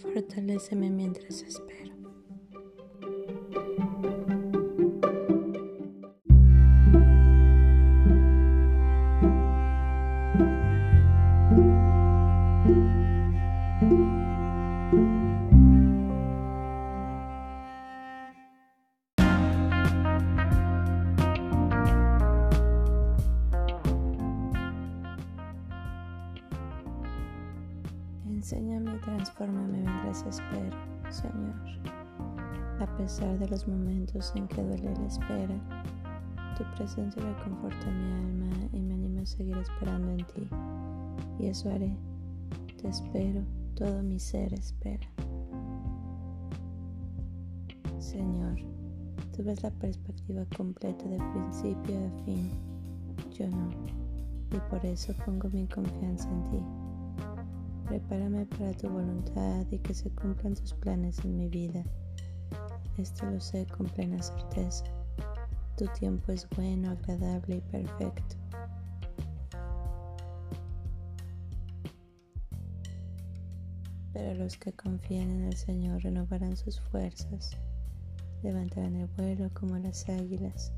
fortaléceme mientras espero. Enséñame y transfórmame mientras espero, Señor. A pesar de los momentos en que duele la espera, tu presencia reconforta mi alma y me anima a seguir esperando en ti. Y eso haré. Te espero, todo mi ser espera. Señor, tú ves la perspectiva completa de principio a fin. Yo no. Y por eso pongo mi confianza en ti. Prepárame para tu voluntad y que se cumplan tus planes en mi vida. Esto lo sé con plena certeza. Tu tiempo es bueno, agradable y perfecto. Pero los que confían en el Señor renovarán sus fuerzas, levantarán el vuelo como las águilas,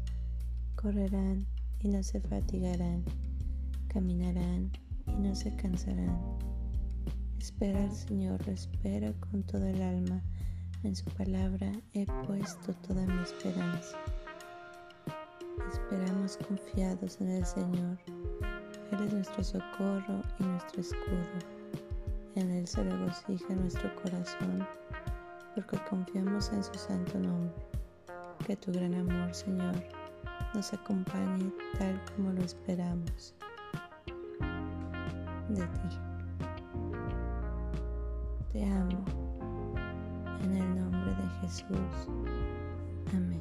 correrán y no se fatigarán, caminarán y no se cansarán. Espera al Señor, lo espero con todo el alma. En su palabra he puesto toda mi esperanza. Esperamos confiados en el Señor. Él es nuestro socorro y nuestro escudo. En Él se regocija nuestro corazón, porque confiamos en su santo nombre. Que tu gran amor, Señor, nos acompañe tal como lo esperamos de ti. Te amo. En el nombre de Jesús. Amén.